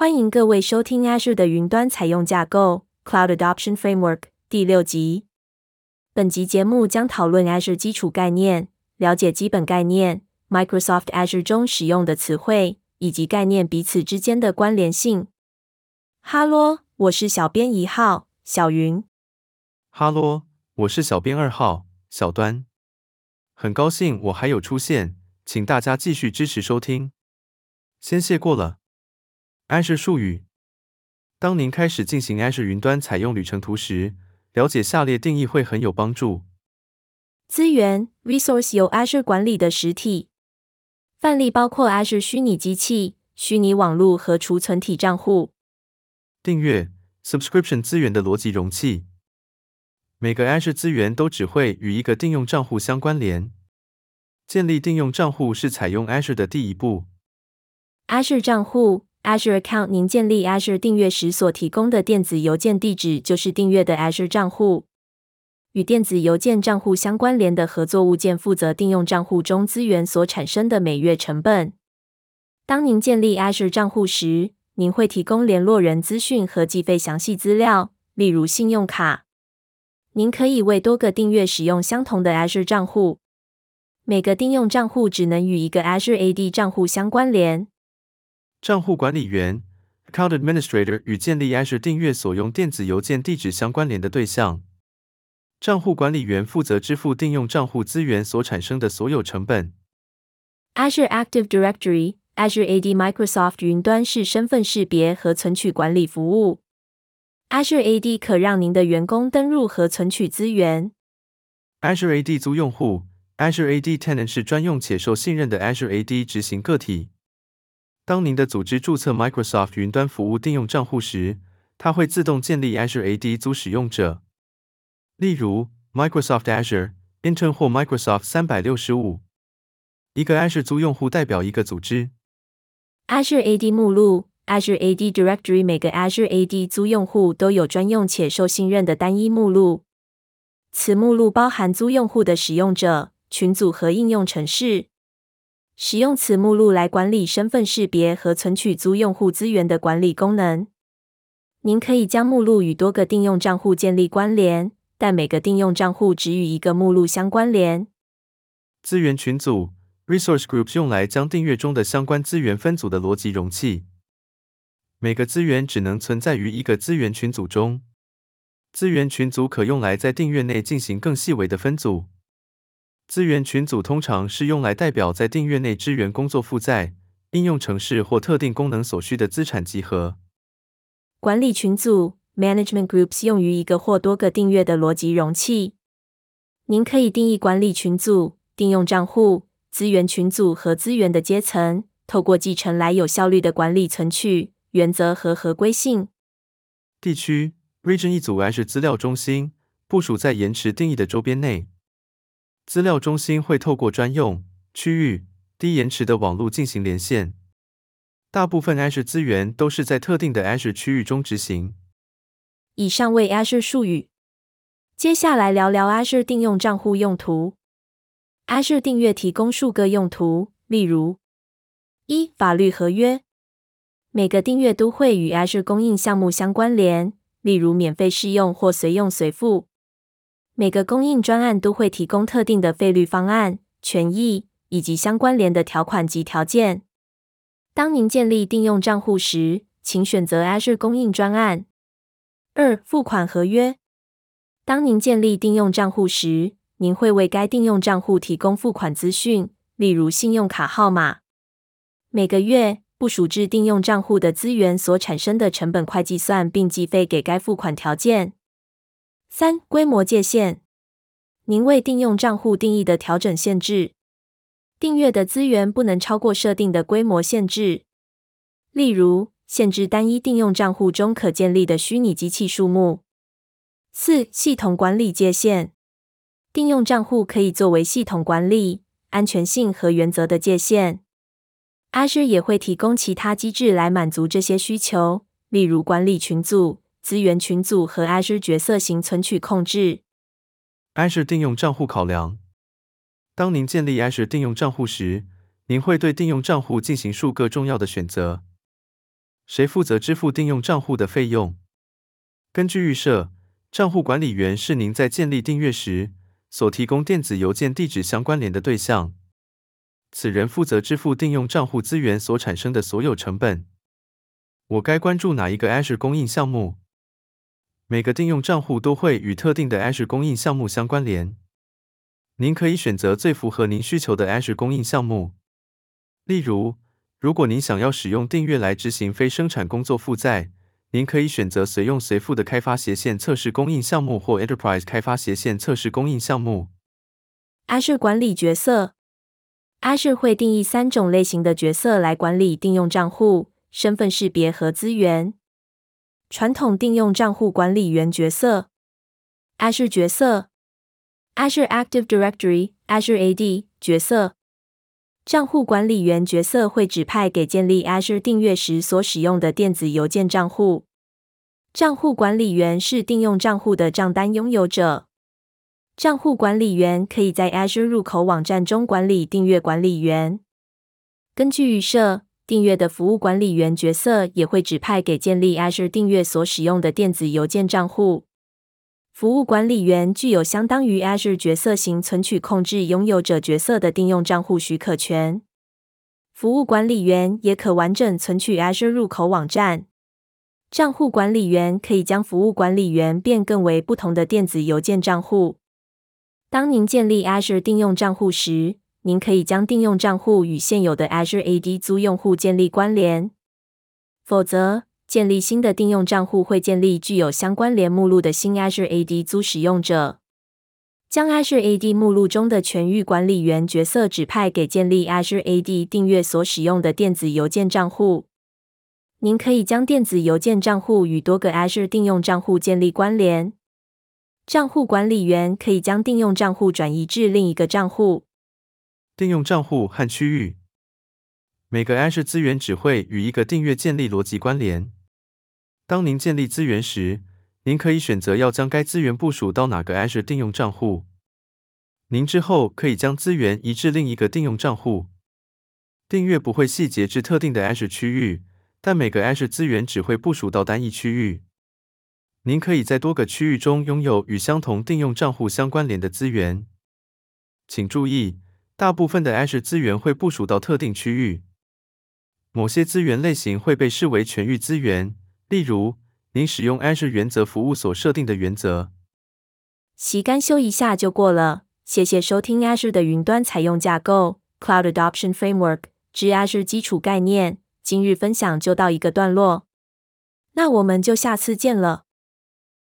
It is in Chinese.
欢迎各位收听 Azure 的云端采用架构 Cloud Adoption Framework 第六集。本集节目将讨论 Azure 基础概念，了解基本概念、Microsoft Azure 中使用的词汇以及概念彼此之间的关联性。哈喽，我是小编一号小云。哈喽，我是小编二号小端。很高兴我还有出现，请大家继续支持收听。先谢过了。Azure 术语：当您开始进行 Azure 云端采用旅程图时，了解下列定义会很有帮助。资源 （Resource） 由 Azure 管理的实体，范例包括 Azure 虚拟机器、虚拟网络和储存体账户。订阅 （Subscription） 资源的逻辑容器，每个 Azure 资源都只会与一个订用账户相关联。建立订用账户是采用 Azure 的第一步。Azure 账户。Azure Account，您建立 Azure 订阅时所提供的电子邮件地址就是订阅的 Azure 账户。与电子邮件账户相关联的合作物件负责订用账户中资源所产生的每月成本。当您建立 Azure 账户时，您会提供联络人资讯和计费详细资料，例如信用卡。您可以为多个订阅使用相同的 Azure 账户。每个订用账户只能与一个 Azure AD 账户相关联。账户管理员 （Account Administrator） 与建立 Azure 订阅所用电子邮件地址相关联的对象。账户管理员负责支付订用账户资源所产生的所有成本。Azure Active Directory Azure AD Microsoft 云端式身份识别和存取管理服务。Azure AD 可让您的员工登入和存取资源。Azure AD 租用户 Azure AD Tenant 是专用且受信任的 Azure AD 执行个体。当您的组织注册 Microsoft 云端服务订用账户时，它会自动建立 Azure AD 租使用者，例如 Microsoft Azure Intern 或 Microsoft 三百六十五。一个 Azure 租用户代表一个组织。Azure AD 目录 Azure AD Directory 每个 Azure AD 租用户都有专用且受信任的单一目录，此目录包含租用户的使用者、群组和应用程式。使用此目录来管理身份识别和存取租用户资源的管理功能。您可以将目录与多个定用账户建立关联，但每个定用账户只与一个目录相关联。资源群组 （Resource Groups） 用来将订阅中的相关资源分组的逻辑容器。每个资源只能存在于一个资源群组中。资源群组可用来在订阅内进行更细微的分组。资源群组通常是用来代表在订阅内支援工作负载、应用程式或特定功能所需的资产集合。管理群组 （Management Groups） 用于一个或多个订阅的逻辑容器。您可以定义管理群组、订用账户、资源群组和资源的阶层，透过继承来有效率的管理存取原则和合规性。地区 （Region） 一组 Azure 资料中心部署在延迟定义的周边内。资料中心会透过专用区域低延迟的网络进行连线。大部分 Azure 资源都是在特定的 Azure 区域中执行。以上为 Azure 术语。接下来聊聊 Azure 定用账户用途。Azure 订阅提供数个用途，例如：一、法律合约。每个订阅都会与 Azure 供应项目相关联，例如免费试用或随用随付。每个供应专案都会提供特定的费率方案、权益以及相关联的条款及条件。当您建立定用账户时，请选择 Azure 供应专案。二、付款合约。当您建立定用账户时，您会为该定用账户提供付款资讯，例如信用卡号码。每个月部署至定用账户的资源所产生的成本快计算，并计费给该付款条件。三、规模界限。您为订用账户定义的调整限制，订阅的资源不能超过设定的规模限制。例如，限制单一订用账户中可建立的虚拟机器数目。四、系统管理界限。订用账户可以作为系统管理、安全性和原则的界限。Azure 也会提供其他机制来满足这些需求，例如管理群组。资源群组和 Azure 角色型存取控制。Azure 定用账户考量。当您建立 Azure 定用账户时，您会对定用账户进行数个重要的选择。谁负责支付定用账户的费用？根据预设，账户管理员是您在建立订阅时所提供电子邮件地址相关联的对象。此人负责支付定用账户资源所产生的所有成本。我该关注哪一个 Azure 供应项目？每个订用账户都会与特定的 Azure 供应项目相关联。您可以选择最符合您需求的 Azure 供应项目。例如，如果您想要使用订阅来执行非生产工作负载，您可以选择随用随付的开发斜线测试供应项目或 Enterprise 开发斜线测试供应项目。Azure 管理角色。Azure 会定义三种类型的角色来管理订用账户、身份识别和资源。传统定用账户管理员角色，Azure 角色，Azure Active Directory（Azure AD） 角色。账户管理员角色会指派给建立 Azure 订阅时所使用的电子邮件账户。账户管理员是定用账户的账单拥有者。账户管理员可以在 Azure 入口网站中管理订阅管理员。根据预设，订阅的服务管理员角色也会指派给建立 Azure 订阅所使用的电子邮件账户。服务管理员具有相当于 Azure 角色型存取控制拥有者角色的订用账户许可权。服务管理员也可完整存取 Azure 入口网站。账户管理员可以将服务管理员变更为不同的电子邮件账户。当您建立 Azure 订用账户时，您可以将订用账户与现有的 Azure AD 租用户建立关联。否则，建立新的订用账户会建立具有相关联目录的新 Azure AD 租使用者。将 Azure AD 目录中的全域管理员角色指派给建立 Azure AD 订阅所使用的电子邮件账户。您可以将电子邮件账户与多个 Azure 订用账户建立关联。账户管理员可以将订用账户转移至另一个账户。订用账户和区域，每个 Azure 资源只会与一个订阅建立逻辑关联。当您建立资源时，您可以选择要将该资源部署到哪个 Azure 订用账户。您之后可以将资源移至另一个订用账户。订阅不会细节至特定的 Azure 区域，但每个 Azure 资源只会部署到单一区域。您可以在多个区域中拥有与相同订用账户相关联的资源。请注意，大部分的 Azure 资源会部署到特定区域。某些资源类型会被视为全域资源，例如您使用 Azure 原则服务所设定的原则。习干修一下就过了。谢谢收听 Azure 的云端采用架构 Cloud Adoption Framework 之 Azure 基础概念。今日分享就到一个段落，那我们就下次见了。